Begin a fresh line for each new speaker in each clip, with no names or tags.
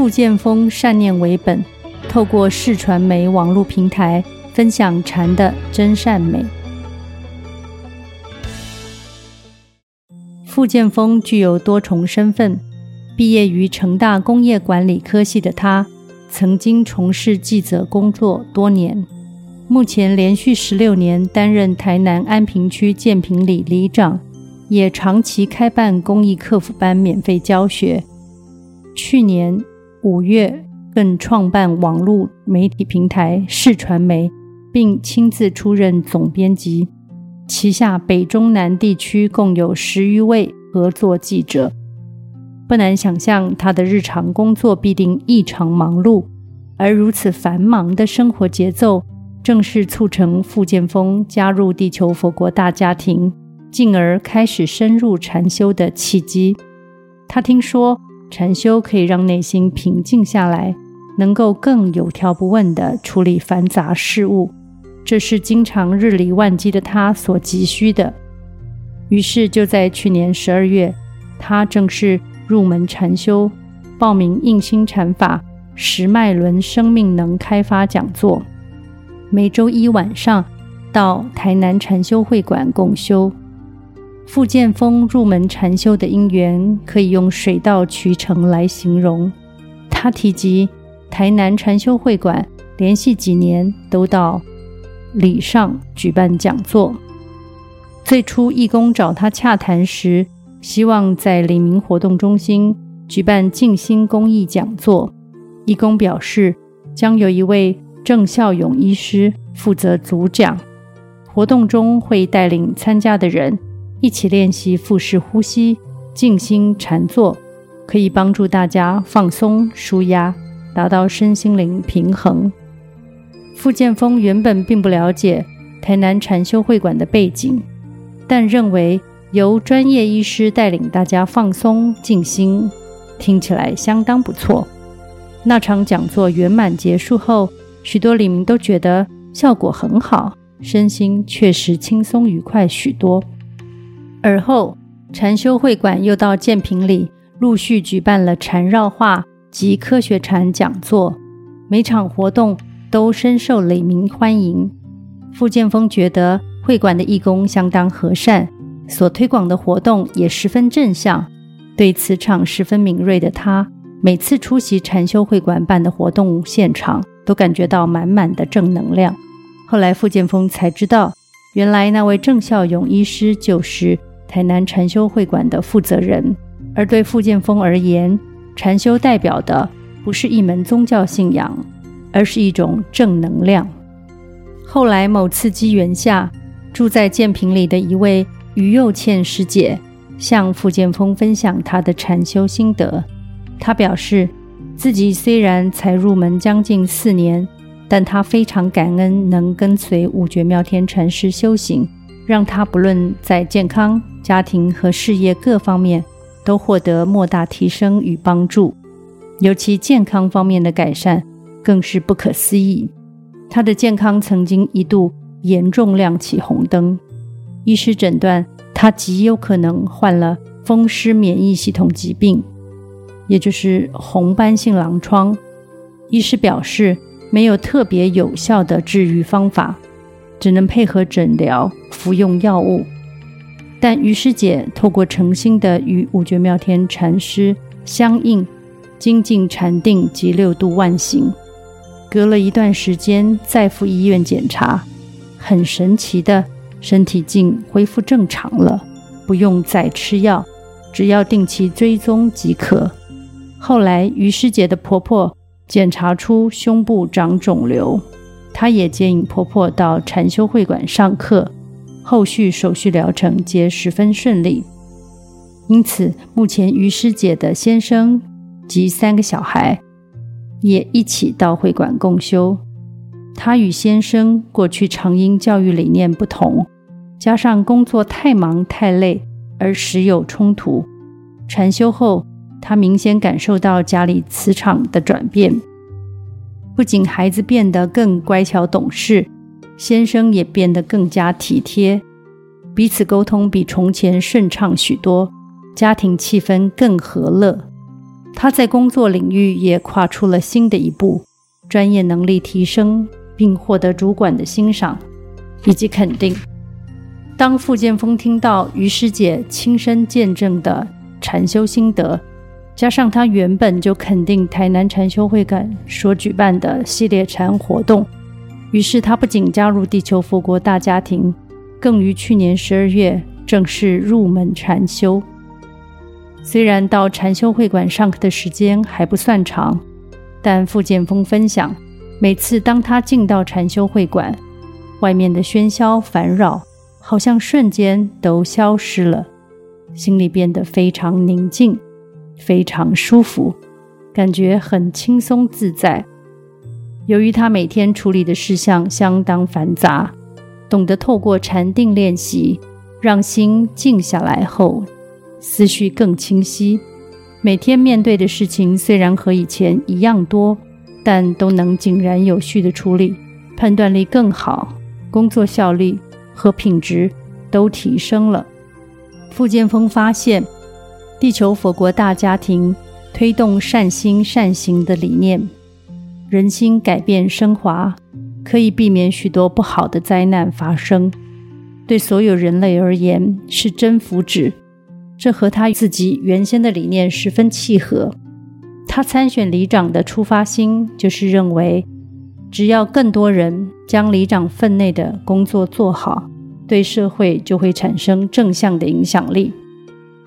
傅建峰善念为本，透过视传媒网络平台分享禅的真善美。傅建峰具有多重身份，毕业于成大工业管理科系的他，曾经从事记者工作多年。目前连续十六年担任台南安平区建平里里长，也长期开办公益课辅班免费教学。去年五月更创办网络媒体平台视传媒，并亲自出任总编辑，旗下北中南地区共有十余位合作记者。不难想象，他的日常工作必定异常忙碌，而如此繁忙的生活节奏。正是促成傅建峰加入地球佛国大家庭，进而开始深入禅修的契机。他听说禅修可以让内心平静下来，能够更有条不紊地处理繁杂事务，这是经常日理万机的他所急需的。于是就在去年十二月，他正式入门禅修，报名印心禅法十脉轮生命能开发讲座。每周一晚上到台南禅修会馆共修。傅建峰入门禅修的因缘可以用水到渠成来形容。他提及台南禅修会馆连续几年都到礼上举办讲座。最初义工找他洽谈时，希望在李明活动中心举办静心公益讲座。义工表示将有一位。郑孝勇医师负责主讲，活动中会带领参加的人一起练习腹式呼吸、静心禅坐，可以帮助大家放松舒压，达到身心灵平衡。傅建峰原本并不了解台南禅修会馆的背景，但认为由专业医师带领大家放松静心，听起来相当不错。那场讲座圆满结束后，许多里民都觉得效果很好，身心确实轻松愉快许多。而后，禅修会馆又到建平里陆续举办了禅绕画及科学禅讲座，每场活动都深受里民欢迎。傅建峰觉得会馆的义工相当和善，所推广的活动也十分正向。对磁场十分敏锐的他，每次出席禅修会馆办的活动现场，都感觉到满满的正能量。后来傅建峰才知道，原来那位郑孝勇医师就是台南禅修会馆的负责人。而对傅建峰而言，禅修代表的不是一门宗教信仰，而是一种正能量。后来某次机缘下，住在建平里的一位于幼倩师姐向傅建峰分享她的禅修心得，她表示。自己虽然才入门将近四年，但他非常感恩能跟随五觉妙天禅师修行，让他不论在健康、家庭和事业各方面都获得莫大提升与帮助。尤其健康方面的改善更是不可思议。他的健康曾经一度严重亮起红灯，医师诊断他极有可能患了风湿免疫系统疾病。也就是红斑性狼疮，医师表示没有特别有效的治愈方法，只能配合诊疗服用药物。但于师姐透过诚心的与五觉妙天禅师相应，精进禅定及六度万行，隔了一段时间再赴医院检查，很神奇的，身体竟恢复正常了，不用再吃药，只要定期追踪即可。后来，于师姐的婆婆检查出胸部长肿瘤，她也接引婆婆到禅修会馆上课，后续手续疗程皆十分顺利。因此，目前于师姐的先生及三个小孩也一起到会馆共修。她与先生过去常因教育理念不同，加上工作太忙太累而时有冲突。禅修后，他明显感受到家里磁场的转变，不仅孩子变得更乖巧懂事，先生也变得更加体贴，彼此沟通比从前顺畅许多，家庭气氛更和乐。他在工作领域也跨出了新的一步，专业能力提升，并获得主管的欣赏以及肯定。当傅建峰听到于师姐亲身见证的禅修心得，加上他原本就肯定台南禅修会馆所举办的系列禅活动，于是他不仅加入地球佛国大家庭，更于去年十二月正式入门禅修。虽然到禅修会馆上课的时间还不算长，但傅建峰分享，每次当他进到禅修会馆，外面的喧嚣烦扰好像瞬间都消失了，心里变得非常宁静，非常舒服，感觉很轻松自在。由于他每天处理的事项相当繁杂，懂得透过禅定练习，让心静下来后，思绪更清晰，每天面对的事情虽然和以前一样多，但都能井然有序地处理，判断力更好，工作效率和品质都提升了。傅建峰发现，地球佛国大家庭推动善心善行的理念，人心改变升华，可以避免许多不好的灾难发生，对所有人类而言是真福祉。这和他自己原先的理念十分契合。他参选里长的出发心就是认为，只要更多人将里长分内的工作做好，对社会就会产生正向的影响力。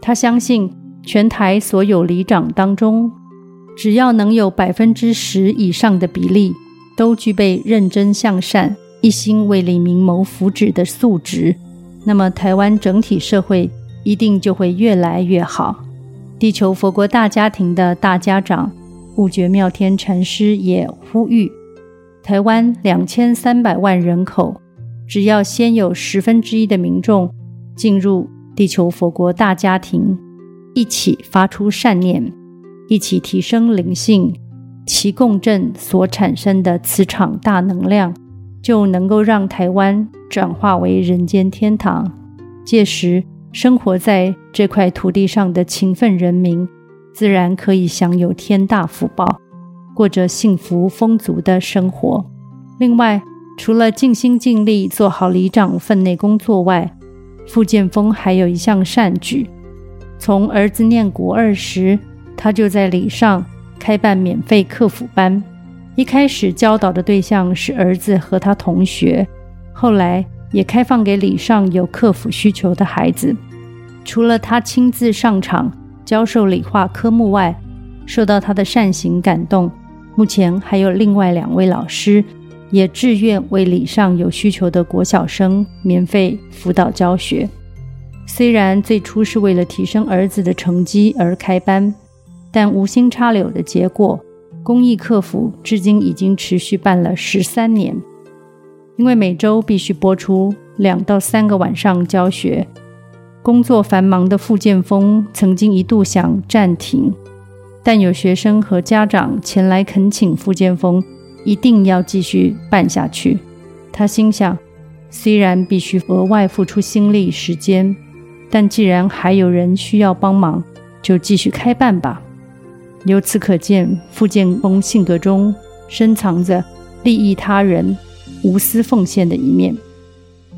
他相信，全台所有里长当中，只要能有百分之十以上的比例都具备认真向善、一心为里民谋福祉的素质，那么台湾整体社会。一定就会越来越好。地球佛国大家庭的大家长悟觉妙天禅师也呼吁：台湾两千三百万人口，只要先有十分之一的民众进入地球佛国大家庭，一起发出善念，一起提升灵性，其共振所产生的磁场大能量，就能够让台湾转化为人间天堂。届时，生活在这块土地上的勤奋人民，自然可以享有天大福报，过着幸福丰足的生活。另外，除了尽心尽力做好里长分内工作外，傅建峰还有一项善举：从儿子念国二时，他就在礼上开办免费课辅班。一开始教导的对象是儿子和他同学，后来，也开放给礼上有课辅需求的孩子。除了他亲自上场教授理化科目外，受到他的善行感动，目前还有另外两位老师也自愿为礼上有需求的国小生免费辅导教学。虽然最初是为了提升儿子的成绩而开班，但无心插柳的结果，公益客服至今已经持续办了十三年。因为每周必须播出两到三个晚上教学，工作繁忙的傅建峰曾经一度想暂停，但有学生和家长前来恳请傅建峰一定要继续办下去。他心想，虽然必须额外付出心力时间，但既然还有人需要帮忙，就继续开办吧。由此可见，傅建峰性格中深藏着利益他人。无私奉献的一面。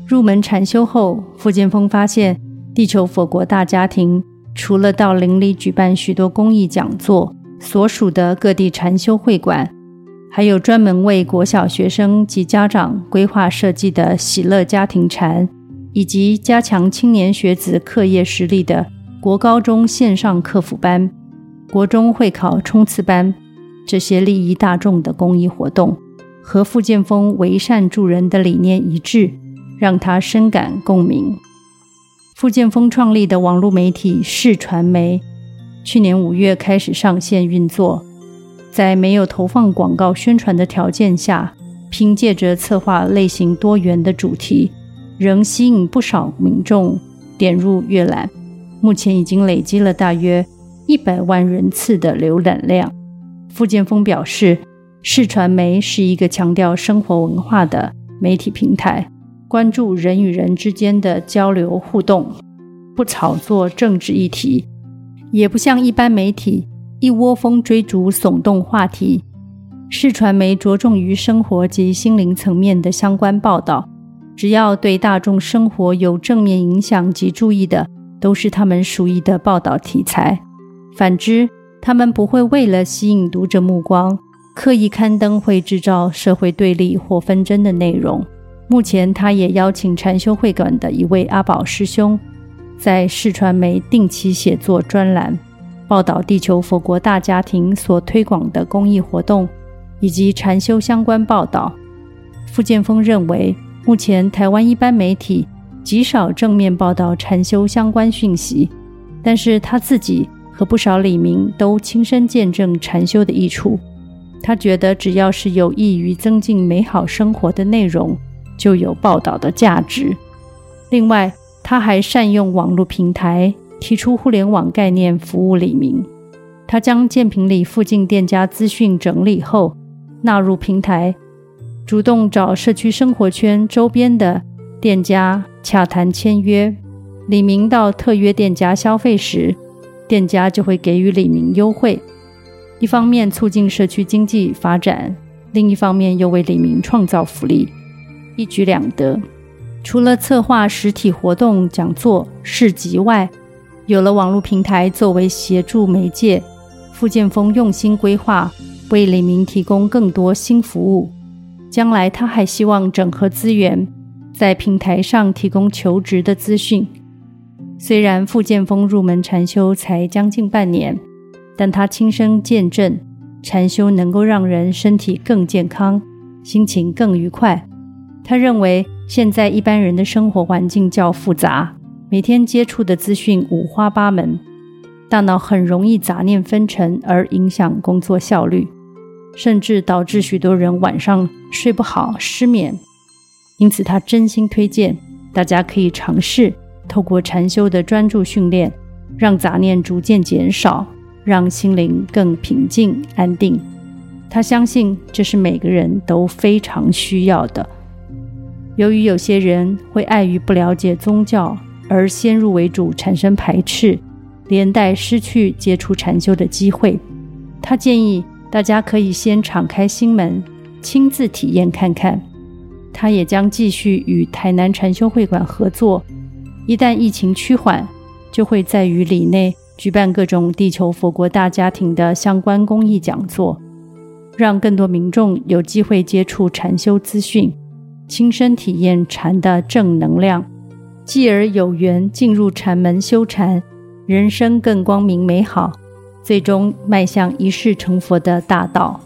入门禅修后，傅建峰发现，地球佛国大家庭除了到邻里举办许多公益讲座，所属的各地禅修会馆，还有专门为国小学生及家长规划设计的喜乐家庭禅，以及加强青年学子课业实力的国高中线上课辅班、国中会考冲刺班，这些利益大众的公益活动。和傅建峰为善助人的理念一致，让他深感共鸣。傅建峰创立的网络媒体视传媒，去年五月开始上线运作，在没有投放广告宣传的条件下，凭借着策划类型多元的主题，仍吸引不少民众点入阅览。目前已经累积了大约一百万人次的浏览量。傅建峰表示。视传媒是一个强调生活文化的媒体平台，关注人与人之间的交流互动，不炒作政治议题，也不像一般媒体一窝蜂追逐耸动话题。视传媒着重于生活及心灵层面的相关报道，只要对大众生活有正面影响及注意的，都是他们属意的报道题材。反之，他们不会为了吸引读者目光，刻意刊登会制造社会对立或纷争的内容。目前，他也邀请禅修会馆的一位阿宝师兄，在视传媒定期写作专栏，报道地球佛国大家庭所推广的公益活动。以及禅修相关报道，傅建峰认为，目前台湾一般媒体极少正面报道禅修相关讯息，但是他自己和不少李明都亲身见证禅修的益处。他觉得，只要是有益于增进美好生活的内容，就有报道的价值。另外，他还善用网络平台，提出互联网概念，服务李明。他将建平里附近店家资讯整理后，纳入平台，主动找社区生活圈周边的店家洽谈签约。李明到特约店家消费时，店家就会给予李明优惠，一方面促进社区经济发展，另一方面又为李明创造福利，一举两得。除了策划实体活动、讲座、市集外，有了网络平台作为协助媒介，傅建峰用心规划。为李明提供更多新服务。将来他还希望整合资源，在平台上提供求职的资讯。虽然傅建峰入门禅修才将近半年，但他亲身见证禅修能够让人身体更健康，心情更愉快。他认为现在一般人的生活环境较复杂，每天接触的资讯五花八门，大脑很容易杂念纷呈，而影响工作效率。甚至导致许多人晚上睡不好、失眠。因此，他真心推荐大家可以尝试透过禅修的专注训练，让杂念逐渐减少，让心灵更平静安定。他相信这是每个人都非常需要的。由于有些人会碍于不了解宗教而先入为主产生排斥，连带失去接触禅修的机会，他建议。大家可以先敞开心门，亲自体验看看。他也将继续与台南禅修会馆合作，一旦疫情趋缓，就会在于里内举办各种地球佛国大家庭的相关公益讲座，让更多民众有机会接触禅修资讯，亲身体验禅的正能量，继而有缘进入禅门修禅，人生更光明美好。最终迈向一世成佛的大道。